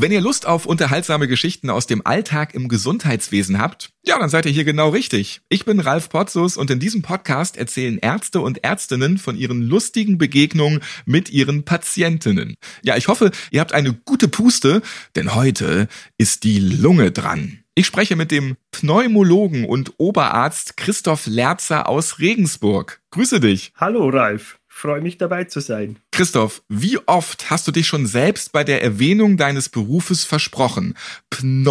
Wenn ihr Lust auf unterhaltsame Geschichten aus dem Alltag im Gesundheitswesen habt, ja, dann seid ihr hier genau richtig. Ich bin Ralf Potzus und in diesem Podcast erzählen Ärzte und Ärztinnen von ihren lustigen Begegnungen mit ihren Patientinnen. Ja, ich hoffe, ihr habt eine gute Puste, denn heute ist die Lunge dran. Ich spreche mit dem Pneumologen und Oberarzt Christoph Lerzer aus Regensburg. Grüße dich. Hallo Ralf freue mich dabei zu sein. Christoph, wie oft hast du dich schon selbst bei der Erwähnung deines Berufes versprochen? Pneumologe.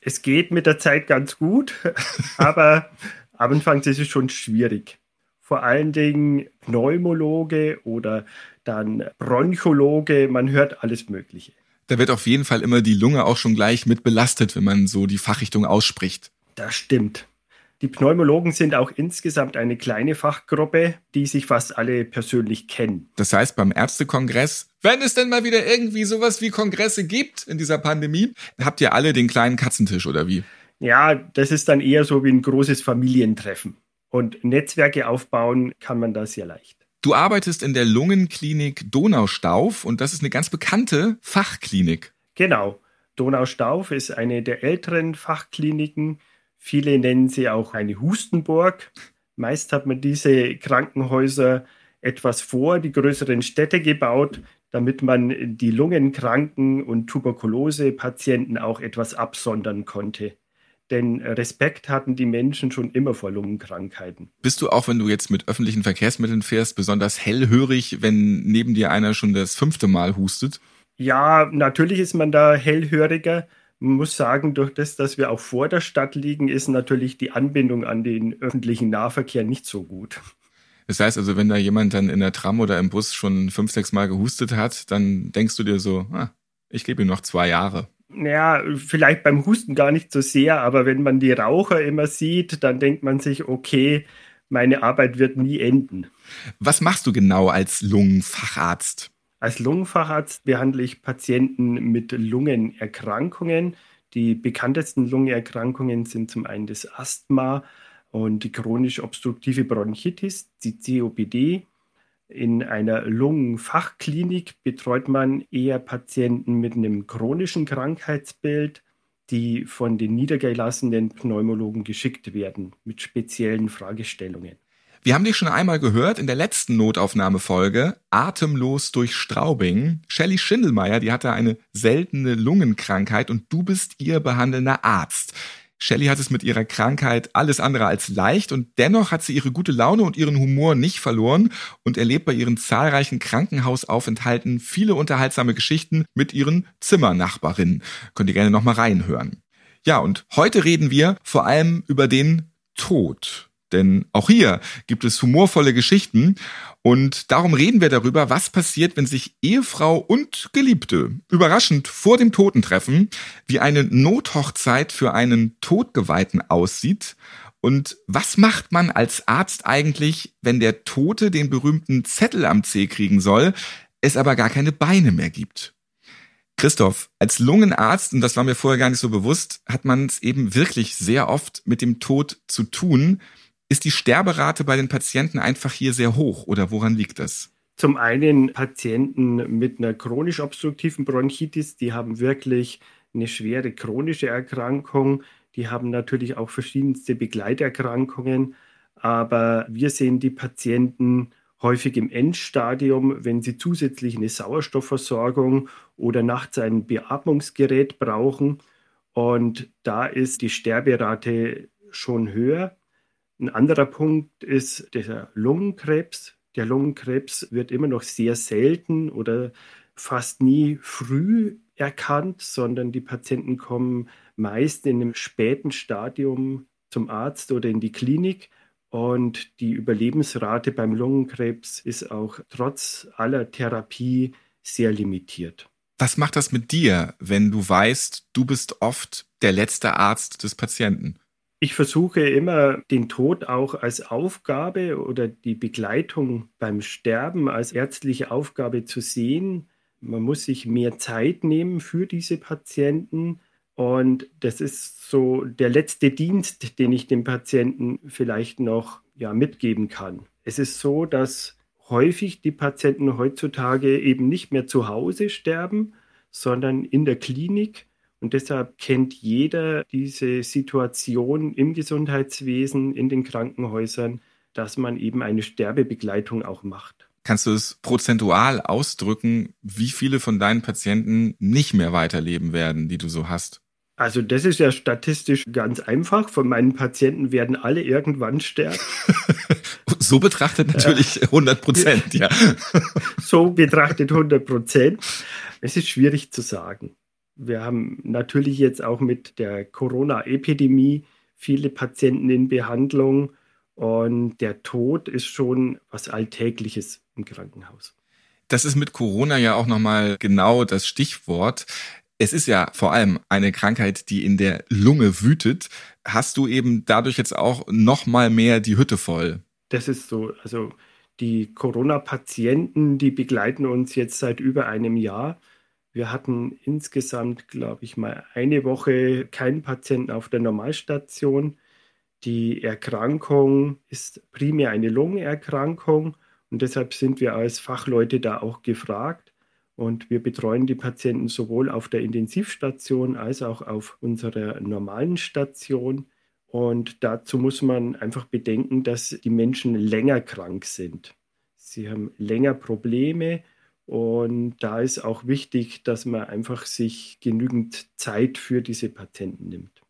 Es geht mit der Zeit ganz gut, aber anfangs ist es schon schwierig. Vor allen Dingen Pneumologe oder dann Bronchologe, man hört alles Mögliche. Da wird auf jeden Fall immer die Lunge auch schon gleich mit belastet, wenn man so die Fachrichtung ausspricht. Das stimmt. Die Pneumologen sind auch insgesamt eine kleine Fachgruppe, die sich fast alle persönlich kennen. Das heißt, beim Ärztekongress, wenn es denn mal wieder irgendwie sowas wie Kongresse gibt in dieser Pandemie, habt ihr alle den kleinen Katzentisch oder wie? Ja, das ist dann eher so wie ein großes Familientreffen. Und Netzwerke aufbauen kann man da sehr leicht. Du arbeitest in der Lungenklinik Donaustauf und das ist eine ganz bekannte Fachklinik. Genau. Donaustauf ist eine der älteren Fachkliniken Viele nennen sie auch eine Hustenburg. Meist hat man diese Krankenhäuser etwas vor die größeren Städte gebaut, damit man die Lungenkranken und Tuberkulose-Patienten auch etwas absondern konnte. Denn Respekt hatten die Menschen schon immer vor Lungenkrankheiten. Bist du auch, wenn du jetzt mit öffentlichen Verkehrsmitteln fährst, besonders hellhörig, wenn neben dir einer schon das fünfte Mal hustet? Ja, natürlich ist man da hellhöriger. Man muss sagen, durch das, dass wir auch vor der Stadt liegen, ist natürlich die Anbindung an den öffentlichen Nahverkehr nicht so gut. Das heißt also, wenn da jemand dann in der Tram oder im Bus schon fünf, sechs Mal gehustet hat, dann denkst du dir so, ah, ich gebe ihm noch zwei Jahre. Naja, vielleicht beim Husten gar nicht so sehr, aber wenn man die Raucher immer sieht, dann denkt man sich, okay, meine Arbeit wird nie enden. Was machst du genau als Lungenfacharzt? Als Lungenfacharzt behandle ich Patienten mit Lungenerkrankungen. Die bekanntesten Lungenerkrankungen sind zum einen das Asthma und die chronisch obstruktive Bronchitis, die COPD. In einer Lungenfachklinik betreut man eher Patienten mit einem chronischen Krankheitsbild, die von den niedergelassenen Pneumologen geschickt werden mit speziellen Fragestellungen. Wir haben dich schon einmal gehört in der letzten Notaufnahmefolge, Atemlos durch Straubing. Shelley Schindelmeier, die hatte eine seltene Lungenkrankheit und du bist ihr behandelnder Arzt. Shelley hat es mit ihrer Krankheit alles andere als leicht und dennoch hat sie ihre gute Laune und ihren Humor nicht verloren und erlebt bei ihren zahlreichen Krankenhausaufenthalten viele unterhaltsame Geschichten mit ihren Zimmernachbarinnen. Könnt ihr gerne nochmal reinhören. Ja, und heute reden wir vor allem über den Tod. Denn auch hier gibt es humorvolle Geschichten und darum reden wir darüber, was passiert, wenn sich Ehefrau und Geliebte überraschend vor dem Toten treffen, wie eine Nothochzeit für einen Todgeweihten aussieht und was macht man als Arzt eigentlich, wenn der Tote den berühmten Zettel am Zeh kriegen soll, es aber gar keine Beine mehr gibt. Christoph, als Lungenarzt, und das war mir vorher gar nicht so bewusst, hat man es eben wirklich sehr oft mit dem Tod zu tun. Ist die Sterberate bei den Patienten einfach hier sehr hoch oder woran liegt das? Zum einen Patienten mit einer chronisch obstruktiven Bronchitis, die haben wirklich eine schwere chronische Erkrankung. Die haben natürlich auch verschiedenste Begleiterkrankungen. Aber wir sehen die Patienten häufig im Endstadium, wenn sie zusätzlich eine Sauerstoffversorgung oder nachts ein Beatmungsgerät brauchen. Und da ist die Sterberate schon höher. Ein anderer Punkt ist der Lungenkrebs. Der Lungenkrebs wird immer noch sehr selten oder fast nie früh erkannt, sondern die Patienten kommen meist in einem späten Stadium zum Arzt oder in die Klinik. Und die Überlebensrate beim Lungenkrebs ist auch trotz aller Therapie sehr limitiert. Was macht das mit dir, wenn du weißt, du bist oft der letzte Arzt des Patienten? Ich versuche immer den Tod auch als Aufgabe oder die Begleitung beim Sterben als ärztliche Aufgabe zu sehen. Man muss sich mehr Zeit nehmen für diese Patienten. Und das ist so der letzte Dienst, den ich dem Patienten vielleicht noch ja, mitgeben kann. Es ist so, dass häufig die Patienten heutzutage eben nicht mehr zu Hause sterben, sondern in der Klinik. Und deshalb kennt jeder diese Situation im Gesundheitswesen, in den Krankenhäusern, dass man eben eine Sterbebegleitung auch macht. Kannst du es prozentual ausdrücken, wie viele von deinen Patienten nicht mehr weiterleben werden, die du so hast? Also das ist ja statistisch ganz einfach. Von meinen Patienten werden alle irgendwann sterben. so betrachtet natürlich 100 Prozent, ja. so betrachtet 100 Prozent. Es ist schwierig zu sagen. Wir haben natürlich jetzt auch mit der Corona-Epidemie viele Patienten in Behandlung und der Tod ist schon was Alltägliches im Krankenhaus. Das ist mit Corona ja auch nochmal genau das Stichwort. Es ist ja vor allem eine Krankheit, die in der Lunge wütet. Hast du eben dadurch jetzt auch noch mal mehr die Hütte voll? Das ist so. Also die Corona-Patienten, die begleiten uns jetzt seit über einem Jahr. Wir hatten insgesamt, glaube ich, mal eine Woche keinen Patienten auf der Normalstation. Die Erkrankung ist primär eine Lungenerkrankung und deshalb sind wir als Fachleute da auch gefragt. Und wir betreuen die Patienten sowohl auf der Intensivstation als auch auf unserer normalen Station. Und dazu muss man einfach bedenken, dass die Menschen länger krank sind. Sie haben länger Probleme und da ist auch wichtig, dass man einfach sich genügend Zeit für diese Patienten nimmt.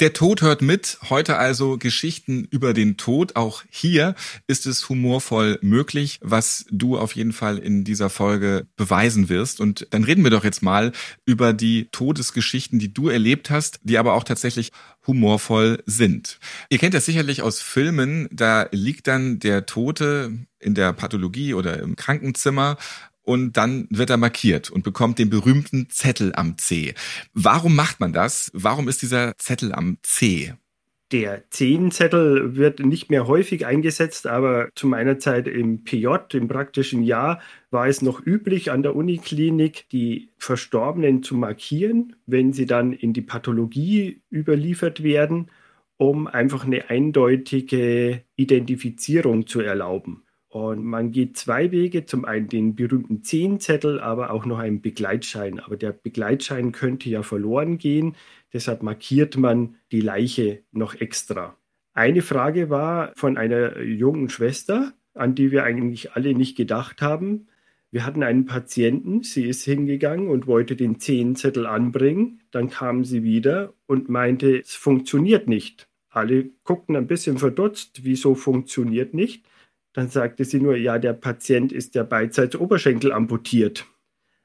Der Tod hört mit. Heute also Geschichten über den Tod. Auch hier ist es humorvoll möglich, was du auf jeden Fall in dieser Folge beweisen wirst. Und dann reden wir doch jetzt mal über die Todesgeschichten, die du erlebt hast, die aber auch tatsächlich humorvoll sind. Ihr kennt das sicherlich aus Filmen. Da liegt dann der Tote in der Pathologie oder im Krankenzimmer und dann wird er markiert und bekommt den berühmten Zettel am C. Warum macht man das? Warum ist dieser Zettel am C? Der Zehnzettel wird nicht mehr häufig eingesetzt, aber zu meiner Zeit im PJ, im praktischen Jahr, war es noch üblich an der Uniklinik, die Verstorbenen zu markieren, wenn sie dann in die Pathologie überliefert werden, um einfach eine eindeutige Identifizierung zu erlauben. Und man geht zwei Wege, zum einen den berühmten Zehnzettel, aber auch noch einen Begleitschein. Aber der Begleitschein könnte ja verloren gehen, deshalb markiert man die Leiche noch extra. Eine Frage war von einer jungen Schwester, an die wir eigentlich alle nicht gedacht haben. Wir hatten einen Patienten, sie ist hingegangen und wollte den Zehnzettel anbringen. Dann kam sie wieder und meinte, es funktioniert nicht. Alle guckten ein bisschen verdutzt, wieso funktioniert nicht. Dann sagte sie nur, ja, der Patient ist der beidseits Oberschenkel amputiert.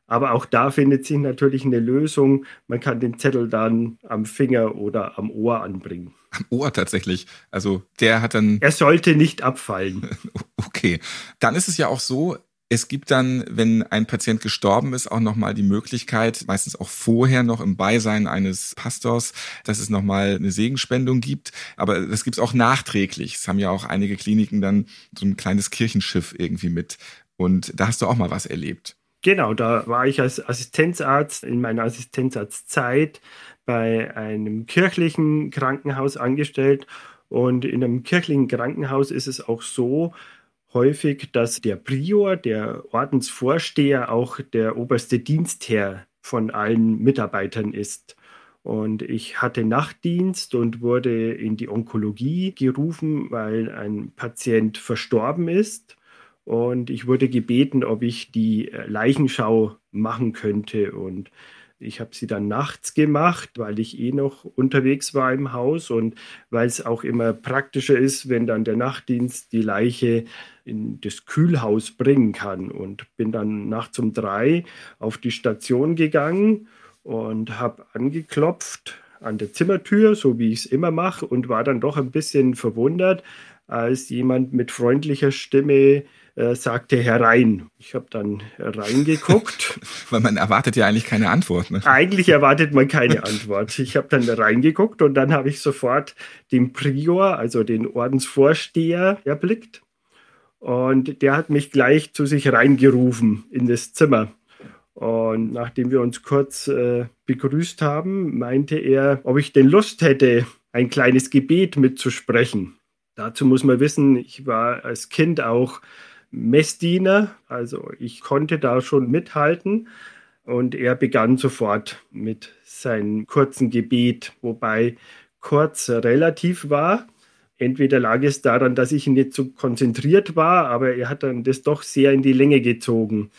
Aber auch da findet sich natürlich eine Lösung. Man kann den Zettel dann am Finger oder am Ohr anbringen. Am Ohr tatsächlich. Also der hat dann. Er sollte nicht abfallen. Okay. Dann ist es ja auch so, es gibt dann, wenn ein Patient gestorben ist, auch nochmal die Möglichkeit, meistens auch vorher noch im Beisein eines Pastors, dass es nochmal eine Segenspendung gibt. Aber das gibt es auch nachträglich. Es haben ja auch einige Kliniken dann so ein kleines Kirchenschiff irgendwie mit. Und da hast du auch mal was erlebt. Genau, da war ich als Assistenzarzt in meiner Assistenzarztzeit bei einem kirchlichen Krankenhaus angestellt. Und in einem kirchlichen Krankenhaus ist es auch so, häufig, dass der Prior, der Ordensvorsteher, auch der oberste Dienstherr von allen Mitarbeitern ist. Und ich hatte Nachtdienst und wurde in die Onkologie gerufen, weil ein Patient verstorben ist. Und ich wurde gebeten, ob ich die Leichenschau machen könnte. Und ich habe sie dann nachts gemacht, weil ich eh noch unterwegs war im Haus und weil es auch immer praktischer ist, wenn dann der Nachtdienst die Leiche in das Kühlhaus bringen kann. Und bin dann nachts um drei auf die Station gegangen und habe angeklopft an der Zimmertür, so wie ich es immer mache, und war dann doch ein bisschen verwundert, als jemand mit freundlicher Stimme äh, sagte herein. Ich habe dann reingeguckt. Weil man erwartet ja eigentlich keine Antwort. Ne? Eigentlich erwartet man keine Antwort. Ich habe dann reingeguckt und dann habe ich sofort den Prior, also den Ordensvorsteher, erblickt. Und der hat mich gleich zu sich reingerufen in das Zimmer. Und nachdem wir uns kurz äh, begrüßt haben, meinte er, ob ich denn Lust hätte, ein kleines Gebet mitzusprechen. Dazu muss man wissen, ich war als Kind auch Messdiener, also ich konnte da schon mithalten. Und er begann sofort mit seinem kurzen Gebet, wobei kurz relativ war. Entweder lag es daran, dass ich nicht so konzentriert war, aber er hat dann das doch sehr in die Länge gezogen.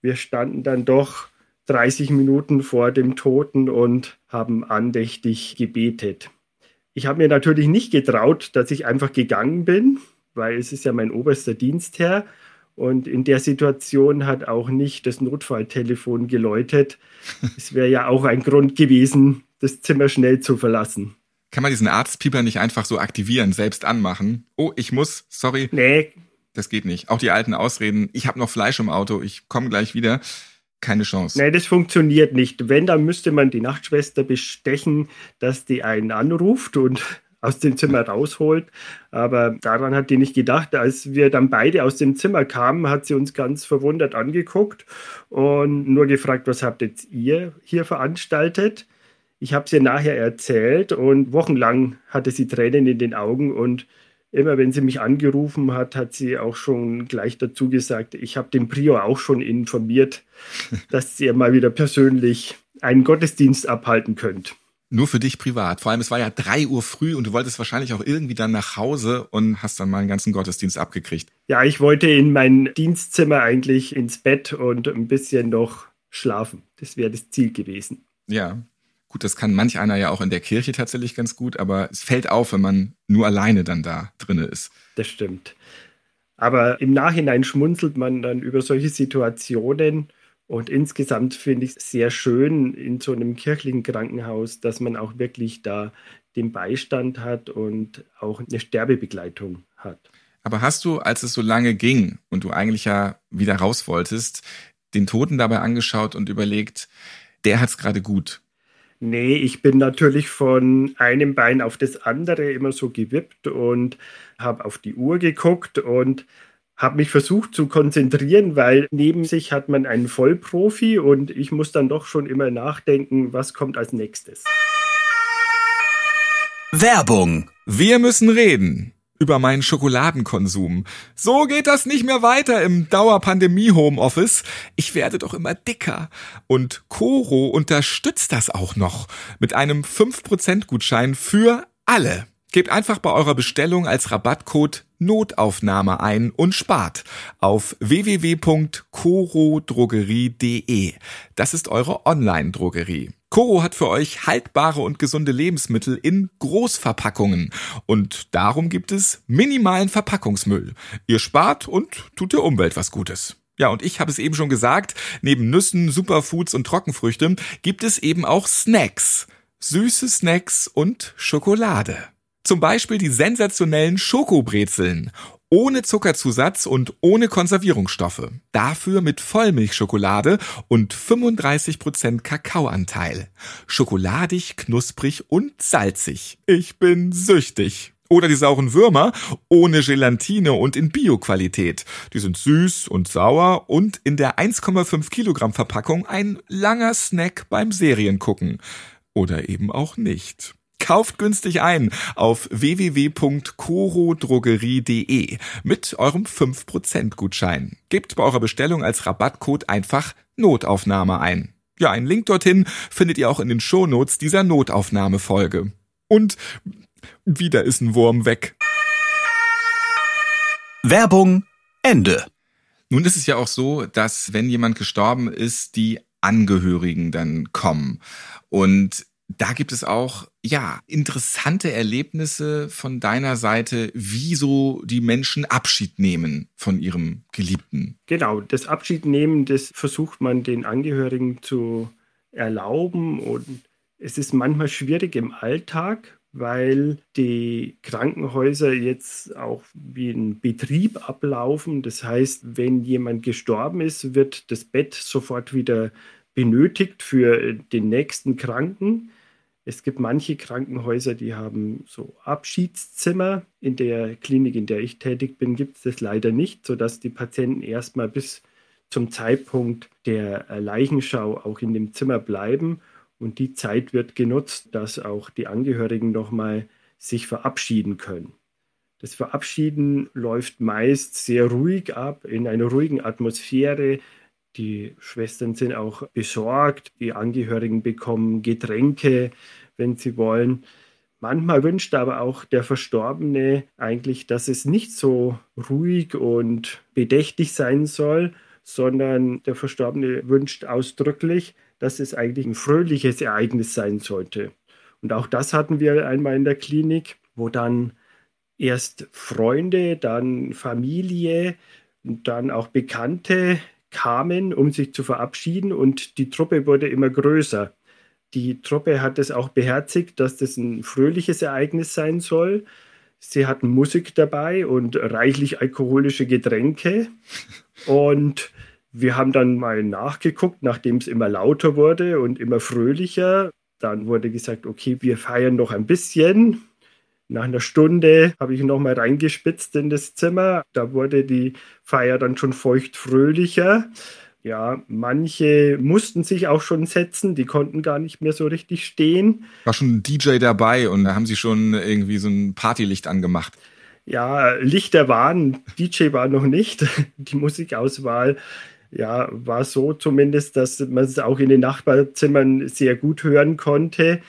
Wir standen dann doch 30 Minuten vor dem Toten und haben andächtig gebetet. Ich habe mir natürlich nicht getraut, dass ich einfach gegangen bin, weil es ist ja mein oberster Dienstherr. Und in der Situation hat auch nicht das Notfalltelefon geläutet. Es wäre ja auch ein Grund gewesen, das Zimmer schnell zu verlassen. Kann man diesen Arztpieper nicht einfach so aktivieren, selbst anmachen? Oh, ich muss, sorry. Nee. Das geht nicht. Auch die alten Ausreden, ich habe noch Fleisch im Auto, ich komme gleich wieder. Keine Chance. Nee, das funktioniert nicht. Wenn, dann müsste man die Nachtschwester bestechen, dass die einen anruft und aus dem Zimmer rausholt. Aber daran hat die nicht gedacht. Als wir dann beide aus dem Zimmer kamen, hat sie uns ganz verwundert angeguckt und nur gefragt, was habt jetzt ihr hier veranstaltet? Ich habe es ihr nachher erzählt und wochenlang hatte sie Tränen in den Augen und immer wenn sie mich angerufen hat, hat sie auch schon gleich dazu gesagt, ich habe den Prior auch schon informiert, dass ihr mal wieder persönlich einen Gottesdienst abhalten könnt. Nur für dich privat. Vor allem, es war ja drei Uhr früh und du wolltest wahrscheinlich auch irgendwie dann nach Hause und hast dann mal einen ganzen Gottesdienst abgekriegt. Ja, ich wollte in mein Dienstzimmer eigentlich ins Bett und ein bisschen noch schlafen. Das wäre das Ziel gewesen. Ja. Gut, das kann manch einer ja auch in der Kirche tatsächlich ganz gut, aber es fällt auf, wenn man nur alleine dann da drinne ist. Das stimmt. Aber im Nachhinein schmunzelt man dann über solche Situationen. Und insgesamt finde ich es sehr schön in so einem kirchlichen Krankenhaus, dass man auch wirklich da den Beistand hat und auch eine Sterbebegleitung hat. Aber hast du, als es so lange ging und du eigentlich ja wieder raus wolltest, den Toten dabei angeschaut und überlegt, der hat es gerade gut. Nee, ich bin natürlich von einem Bein auf das andere immer so gewippt und habe auf die Uhr geguckt und habe mich versucht zu konzentrieren, weil neben sich hat man einen Vollprofi und ich muss dann doch schon immer nachdenken, was kommt als nächstes. Werbung. Wir müssen reden über meinen Schokoladenkonsum. So geht das nicht mehr weiter im Dauerpandemie-Homeoffice. Ich werde doch immer dicker. Und Coro unterstützt das auch noch mit einem 5% Gutschein für alle. Gebt einfach bei eurer Bestellung als Rabattcode Notaufnahme ein und spart auf www.corodrogerie.de. Das ist eure Online-Drogerie. Coro hat für euch haltbare und gesunde Lebensmittel in Großverpackungen und darum gibt es minimalen Verpackungsmüll. Ihr spart und tut der Umwelt was Gutes. Ja, und ich habe es eben schon gesagt, neben Nüssen, Superfoods und Trockenfrüchte gibt es eben auch Snacks. Süße Snacks und Schokolade. Zum Beispiel die sensationellen Schokobrezeln ohne Zuckerzusatz und ohne Konservierungsstoffe. Dafür mit Vollmilchschokolade und 35% Kakaoanteil. Schokoladig, knusprig und salzig. Ich bin süchtig. Oder die sauren Würmer ohne Gelatine und in Bio-Qualität. Die sind süß und sauer und in der 1,5 Kilogramm Verpackung ein langer Snack beim Seriengucken. Oder eben auch nicht. Kauft günstig ein auf www.corodrogerie.de mit eurem 5% Gutschein. Gebt bei eurer Bestellung als Rabattcode einfach Notaufnahme ein. Ja, einen Link dorthin findet ihr auch in den Shownotes dieser Notaufnahmefolge. Und wieder ist ein Wurm weg. Werbung Ende. Nun ist es ja auch so, dass wenn jemand gestorben ist, die Angehörigen dann kommen. Und da gibt es auch, ja, interessante Erlebnisse von deiner Seite, wie so die Menschen Abschied nehmen von ihrem Geliebten. Genau, das Abschiednehmen, das versucht man den Angehörigen zu erlauben und es ist manchmal schwierig im Alltag, weil die Krankenhäuser jetzt auch wie ein Betrieb ablaufen. Das heißt, wenn jemand gestorben ist, wird das Bett sofort wieder benötigt für den nächsten Kranken. Es gibt manche Krankenhäuser, die haben so Abschiedszimmer. In der Klinik, in der ich tätig bin, gibt es das leider nicht, sodass die Patienten erstmal bis zum Zeitpunkt der Leichenschau auch in dem Zimmer bleiben. Und die Zeit wird genutzt, dass auch die Angehörigen nochmal sich verabschieden können. Das Verabschieden läuft meist sehr ruhig ab, in einer ruhigen Atmosphäre. Die Schwestern sind auch besorgt, die Angehörigen bekommen Getränke, wenn sie wollen. Manchmal wünscht aber auch der Verstorbene eigentlich, dass es nicht so ruhig und bedächtig sein soll, sondern der Verstorbene wünscht ausdrücklich, dass es eigentlich ein fröhliches Ereignis sein sollte. Und auch das hatten wir einmal in der Klinik, wo dann erst Freunde, dann Familie und dann auch Bekannte kamen, um sich zu verabschieden und die Truppe wurde immer größer. Die Truppe hat es auch beherzigt, dass das ein fröhliches Ereignis sein soll. Sie hatten Musik dabei und reichlich alkoholische Getränke. Und wir haben dann mal nachgeguckt, nachdem es immer lauter wurde und immer fröhlicher. Dann wurde gesagt, okay, wir feiern noch ein bisschen. Nach einer Stunde habe ich noch mal reingespitzt in das Zimmer. Da wurde die Feier dann schon feuchtfröhlicher. Ja, manche mussten sich auch schon setzen, die konnten gar nicht mehr so richtig stehen. War schon ein DJ dabei und da haben sie schon irgendwie so ein Partylicht angemacht. Ja, Lichter waren, DJ war noch nicht. Die Musikauswahl ja, war so zumindest, dass man es auch in den Nachbarzimmern sehr gut hören konnte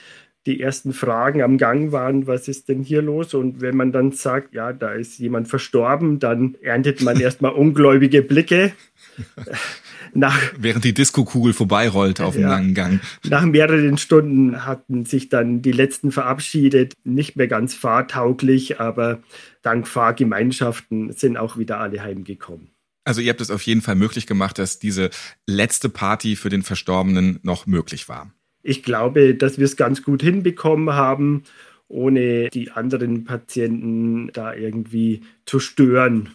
die ersten Fragen am Gang waren, was ist denn hier los? Und wenn man dann sagt, ja, da ist jemand verstorben, dann erntet man erstmal ungläubige Blicke. Nach, Während die Diskokugel vorbeirollt auf dem ja, langen Gang. Nach mehreren Stunden hatten sich dann die letzten verabschiedet. Nicht mehr ganz fahrtauglich, aber dank Fahrgemeinschaften sind auch wieder alle heimgekommen. Also ihr habt es auf jeden Fall möglich gemacht, dass diese letzte Party für den Verstorbenen noch möglich war ich glaube, dass wir es ganz gut hinbekommen haben, ohne die anderen Patienten da irgendwie zu stören.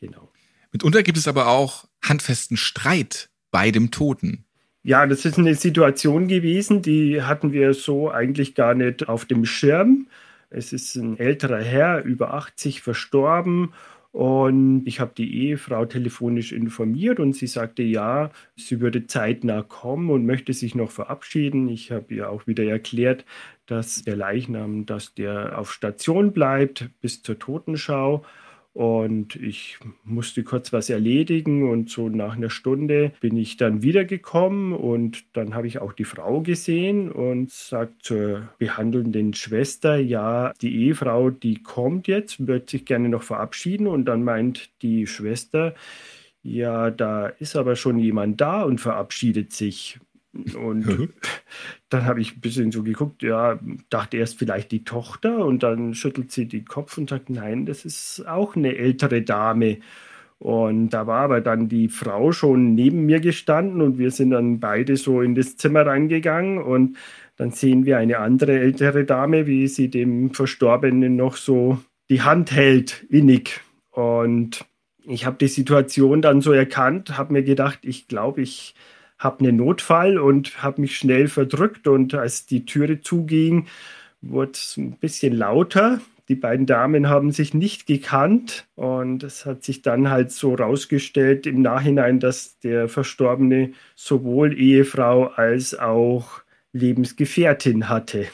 Genau. Mitunter gibt es aber auch handfesten Streit bei dem Toten. Ja, das ist eine Situation gewesen, die hatten wir so eigentlich gar nicht auf dem Schirm. Es ist ein älterer Herr, über 80, verstorben und ich habe die Ehefrau telefonisch informiert und sie sagte, ja, sie würde zeitnah kommen und möchte sich noch verabschieden. Ich habe ihr auch wieder erklärt, dass der Leichnam, dass der auf Station bleibt bis zur Totenschau und ich musste kurz was erledigen und so nach einer Stunde bin ich dann wiedergekommen und dann habe ich auch die Frau gesehen und sagt zur behandelnden Schwester, ja, die Ehefrau, die kommt jetzt, wird sich gerne noch verabschieden und dann meint die Schwester, ja, da ist aber schon jemand da und verabschiedet sich. Und mhm. dann habe ich ein bisschen so geguckt, ja, dachte erst vielleicht die Tochter und dann schüttelt sie den Kopf und sagt, nein, das ist auch eine ältere Dame. Und da war aber dann die Frau schon neben mir gestanden und wir sind dann beide so in das Zimmer reingegangen und dann sehen wir eine andere ältere Dame, wie sie dem Verstorbenen noch so die Hand hält, innig. Und ich habe die Situation dann so erkannt, habe mir gedacht, ich glaube, ich habe einen Notfall und habe mich schnell verdrückt und als die Türe zuging, wurde es ein bisschen lauter. Die beiden Damen haben sich nicht gekannt und es hat sich dann halt so rausgestellt im Nachhinein, dass der Verstorbene sowohl Ehefrau als auch Lebensgefährtin hatte.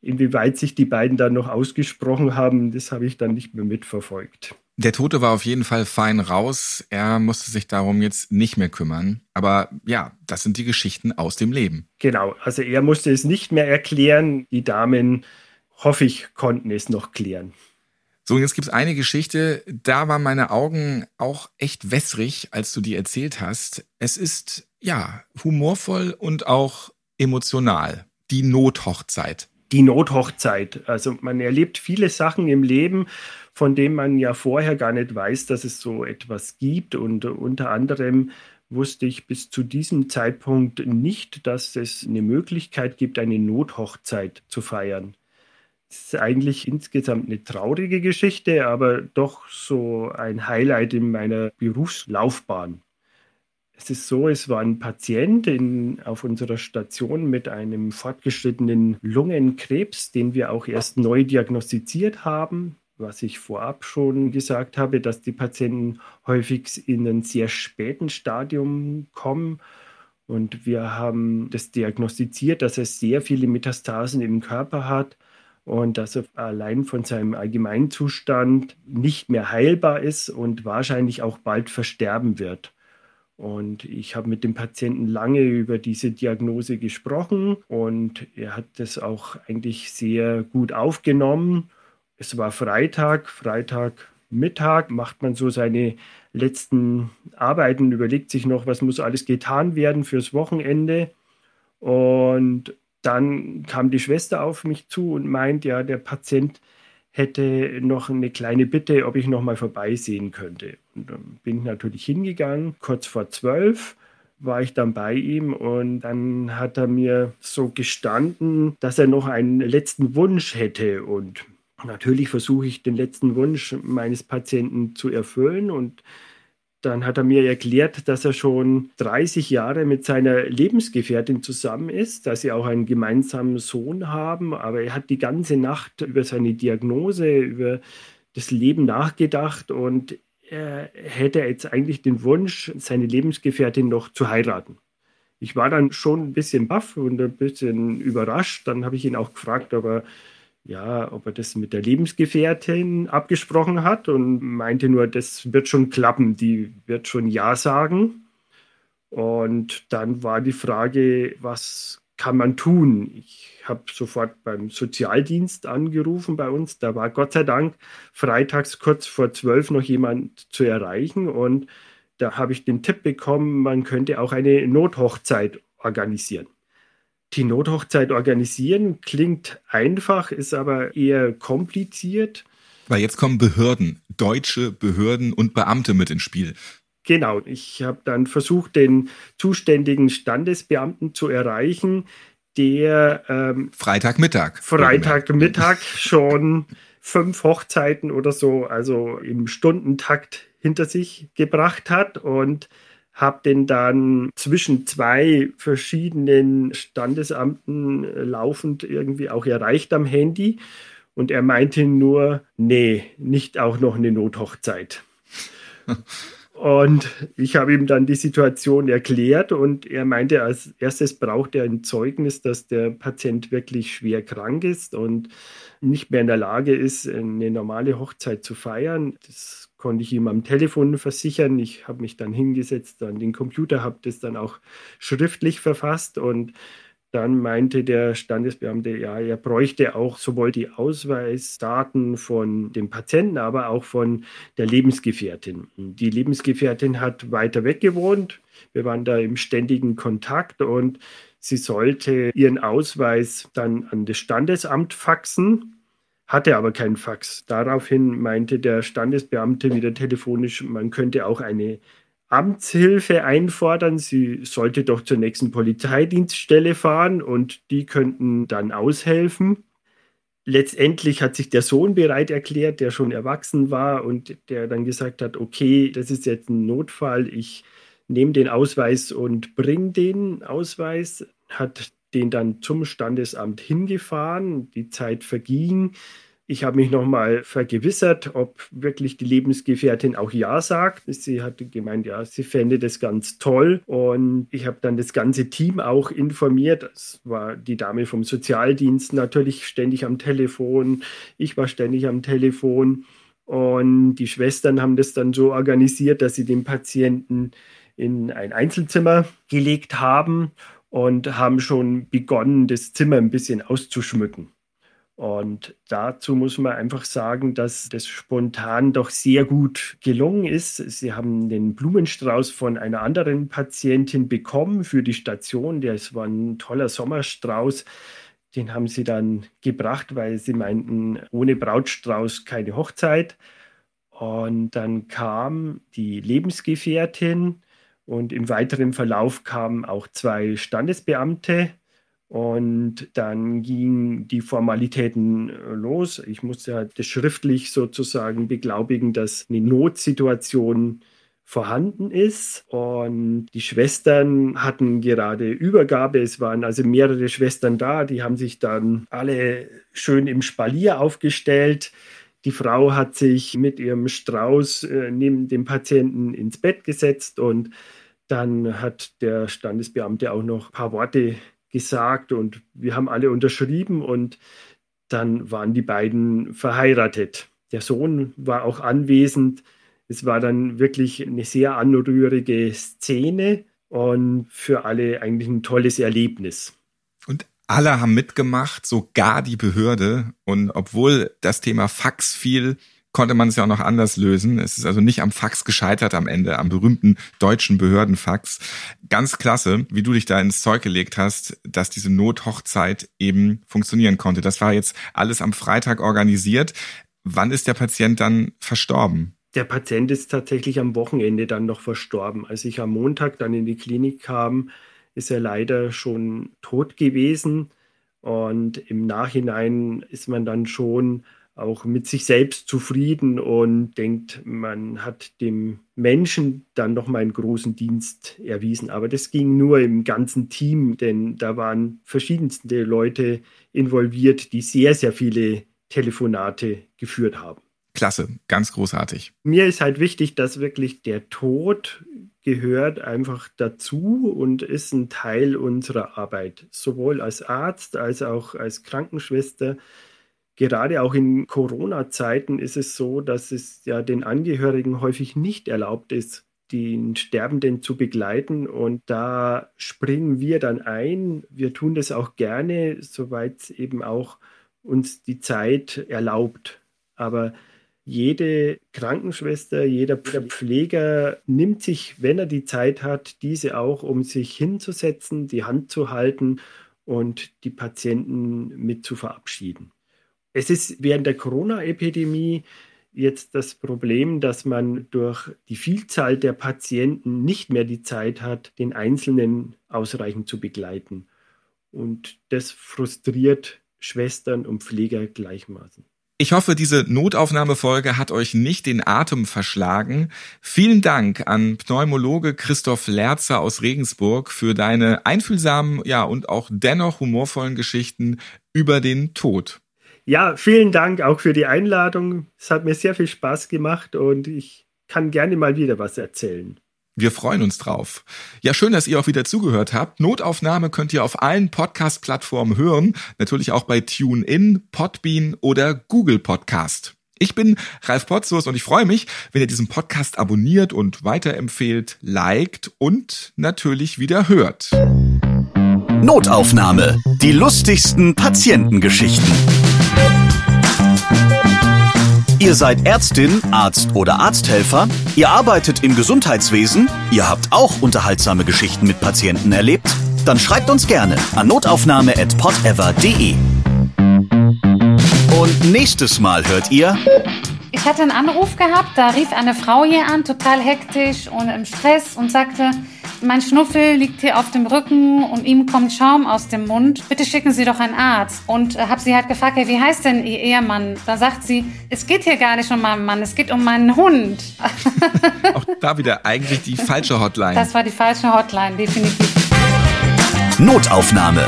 Inwieweit sich die beiden dann noch ausgesprochen haben, das habe ich dann nicht mehr mitverfolgt. Der Tote war auf jeden Fall fein raus. Er musste sich darum jetzt nicht mehr kümmern. Aber ja, das sind die Geschichten aus dem Leben. Genau, also er musste es nicht mehr erklären. Die Damen, hoffe ich, konnten es noch klären. So, und jetzt gibt es eine Geschichte, da waren meine Augen auch echt wässrig, als du die erzählt hast. Es ist, ja, humorvoll und auch emotional. Die Nothochzeit die Nothochzeit. Also man erlebt viele Sachen im Leben, von dem man ja vorher gar nicht weiß, dass es so etwas gibt. Und unter anderem wusste ich bis zu diesem Zeitpunkt nicht, dass es eine Möglichkeit gibt, eine Nothochzeit zu feiern. Es ist eigentlich insgesamt eine traurige Geschichte, aber doch so ein Highlight in meiner Berufslaufbahn. Es ist so, es war ein Patient in, auf unserer Station mit einem fortgeschrittenen Lungenkrebs, den wir auch erst neu diagnostiziert haben was ich vorab schon gesagt habe, dass die Patienten häufig in ein sehr späten Stadium kommen. Und wir haben das diagnostiziert, dass er sehr viele Metastasen im Körper hat und dass er allein von seinem Allgemeinzustand nicht mehr heilbar ist und wahrscheinlich auch bald versterben wird. Und ich habe mit dem Patienten lange über diese Diagnose gesprochen und er hat das auch eigentlich sehr gut aufgenommen. Es war Freitag, Freitagmittag macht man so seine letzten Arbeiten, überlegt sich noch, was muss alles getan werden fürs Wochenende. Und dann kam die Schwester auf mich zu und meint, ja, der Patient hätte noch eine kleine Bitte, ob ich noch mal vorbeisehen könnte. Dann bin ich natürlich hingegangen. Kurz vor zwölf war ich dann bei ihm und dann hat er mir so gestanden, dass er noch einen letzten Wunsch hätte. Und natürlich versuche ich den letzten Wunsch meines Patienten zu erfüllen. Und dann hat er mir erklärt, dass er schon 30 Jahre mit seiner Lebensgefährtin zusammen ist, dass sie auch einen gemeinsamen Sohn haben, aber er hat die ganze Nacht über seine Diagnose, über das Leben nachgedacht. Und er hätte jetzt eigentlich den Wunsch, seine Lebensgefährtin noch zu heiraten. Ich war dann schon ein bisschen baff und ein bisschen überrascht. Dann habe ich ihn auch gefragt, ob er ja, ob er das mit der Lebensgefährtin abgesprochen hat und meinte nur, das wird schon klappen, die wird schon Ja sagen. Und dann war die Frage, was kann man tun? Ich habe sofort beim Sozialdienst angerufen bei uns. Da war Gott sei Dank freitags kurz vor zwölf noch jemand zu erreichen. Und da habe ich den Tipp bekommen, man könnte auch eine Nothochzeit organisieren. Die Nothochzeit organisieren klingt einfach, ist aber eher kompliziert. Weil jetzt kommen Behörden, deutsche Behörden und Beamte mit ins Spiel. Genau, ich habe dann versucht, den zuständigen Standesbeamten zu erreichen, der ähm, Freitagmittag. Freitagmittag schon fünf Hochzeiten oder so, also im Stundentakt hinter sich gebracht hat und habe den dann zwischen zwei verschiedenen Standesamten laufend irgendwie auch erreicht am Handy. Und er meinte nur, nee, nicht auch noch eine Nothochzeit. und ich habe ihm dann die Situation erklärt und er meinte, als erstes braucht er ein Zeugnis, dass der Patient wirklich schwer krank ist und nicht mehr in der Lage ist, eine normale Hochzeit zu feiern. Das konnte ich ihm am Telefon versichern. Ich habe mich dann hingesetzt an den Computer, habe das dann auch schriftlich verfasst und dann meinte der Standesbeamte, ja, er bräuchte auch sowohl die Ausweisdaten von dem Patienten, aber auch von der Lebensgefährtin. Die Lebensgefährtin hat weiter weg gewohnt. Wir waren da im ständigen Kontakt und sie sollte ihren Ausweis dann an das Standesamt faxen hatte aber keinen Fax. Daraufhin meinte der Standesbeamte wieder telefonisch, man könnte auch eine Amtshilfe einfordern. Sie sollte doch zur nächsten Polizeidienststelle fahren und die könnten dann aushelfen. Letztendlich hat sich der Sohn bereit erklärt, der schon erwachsen war und der dann gesagt hat, okay, das ist jetzt ein Notfall, ich nehme den Ausweis und bringe den Ausweis, hat den dann zum Standesamt hingefahren. Die Zeit verging. Ich habe mich nochmal vergewissert, ob wirklich die Lebensgefährtin auch Ja sagt. Sie hatte gemeint, ja, sie fände das ganz toll. Und ich habe dann das ganze Team auch informiert. Es war die Dame vom Sozialdienst natürlich ständig am Telefon. Ich war ständig am Telefon. Und die Schwestern haben das dann so organisiert, dass sie den Patienten in ein Einzelzimmer gelegt haben und haben schon begonnen, das Zimmer ein bisschen auszuschmücken. Und dazu muss man einfach sagen, dass das spontan doch sehr gut gelungen ist. Sie haben den Blumenstrauß von einer anderen Patientin bekommen für die Station. Das war ein toller Sommerstrauß. Den haben sie dann gebracht, weil sie meinten, ohne Brautstrauß keine Hochzeit. Und dann kam die Lebensgefährtin und im weiteren Verlauf kamen auch zwei Standesbeamte und dann gingen die Formalitäten los. Ich musste halt schriftlich sozusagen beglaubigen, dass eine Notsituation vorhanden ist. Und die Schwestern hatten gerade Übergabe. Es waren also mehrere Schwestern da. Die haben sich dann alle schön im Spalier aufgestellt. Die Frau hat sich mit ihrem Strauß äh, neben dem Patienten ins Bett gesetzt und dann hat der Standesbeamte auch noch ein paar Worte gesagt und wir haben alle unterschrieben und dann waren die beiden verheiratet. Der Sohn war auch anwesend. Es war dann wirklich eine sehr anrührige Szene und für alle eigentlich ein tolles Erlebnis. Und alle haben mitgemacht, sogar die Behörde. Und obwohl das Thema Fax fiel, konnte man es ja auch noch anders lösen. Es ist also nicht am Fax gescheitert am Ende, am berühmten deutschen Behördenfax. Ganz klasse, wie du dich da ins Zeug gelegt hast, dass diese Nothochzeit eben funktionieren konnte. Das war jetzt alles am Freitag organisiert. Wann ist der Patient dann verstorben? Der Patient ist tatsächlich am Wochenende dann noch verstorben. Als ich am Montag dann in die Klinik kam, ist er leider schon tot gewesen. Und im Nachhinein ist man dann schon auch mit sich selbst zufrieden und denkt, man hat dem Menschen dann noch mal einen großen Dienst erwiesen. Aber das ging nur im ganzen Team, denn da waren verschiedenste Leute involviert, die sehr, sehr viele Telefonate geführt haben. Klasse, ganz großartig. Mir ist halt wichtig, dass wirklich der Tod gehört einfach dazu und ist ein Teil unserer Arbeit, sowohl als Arzt als auch als Krankenschwester. Gerade auch in Corona-Zeiten ist es so, dass es ja den Angehörigen häufig nicht erlaubt ist, den Sterbenden zu begleiten. Und da springen wir dann ein. Wir tun das auch gerne, soweit eben auch uns die Zeit erlaubt. Aber jede Krankenschwester, jeder Pfleger nimmt sich, wenn er die Zeit hat, diese auch, um sich hinzusetzen, die Hand zu halten und die Patienten mit zu verabschieden. Es ist während der Corona-Epidemie jetzt das Problem, dass man durch die Vielzahl der Patienten nicht mehr die Zeit hat, den Einzelnen ausreichend zu begleiten. Und das frustriert Schwestern und Pfleger gleichmaßen. Ich hoffe, diese Notaufnahmefolge hat euch nicht den Atem verschlagen. Vielen Dank an Pneumologe Christoph Lerzer aus Regensburg für deine einfühlsamen, ja, und auch dennoch humorvollen Geschichten über den Tod. Ja, vielen Dank auch für die Einladung. Es hat mir sehr viel Spaß gemacht und ich kann gerne mal wieder was erzählen. Wir freuen uns drauf. Ja, schön, dass ihr auch wieder zugehört habt. Notaufnahme könnt ihr auf allen Podcast-Plattformen hören. Natürlich auch bei TuneIn, Podbean oder Google Podcast. Ich bin Ralf Potzus und ich freue mich, wenn ihr diesen Podcast abonniert und weiterempfehlt, liked und natürlich wieder hört. Notaufnahme. Die lustigsten Patientengeschichten. Ihr seid Ärztin, Arzt oder Arzthelfer, ihr arbeitet im Gesundheitswesen, ihr habt auch unterhaltsame Geschichten mit Patienten erlebt? Dann schreibt uns gerne an notaufnahme.podever.de. Und nächstes Mal hört ihr. Ich hatte einen Anruf gehabt, da rief eine Frau hier an, total hektisch und im Stress und sagte, mein Schnuffel liegt hier auf dem Rücken und ihm kommt Schaum aus dem Mund. Bitte schicken Sie doch einen Arzt. Und äh, habe sie halt gefragt, hey, wie heißt denn Ihr Ehemann? Da sagt sie, es geht hier gar nicht um meinen Mann, es geht um meinen Hund. Auch da wieder eigentlich die falsche Hotline. Das war die falsche Hotline, definitiv. Notaufnahme.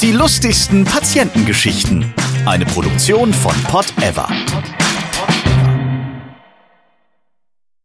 Die lustigsten Patientengeschichten. Eine Produktion von Pot Ever.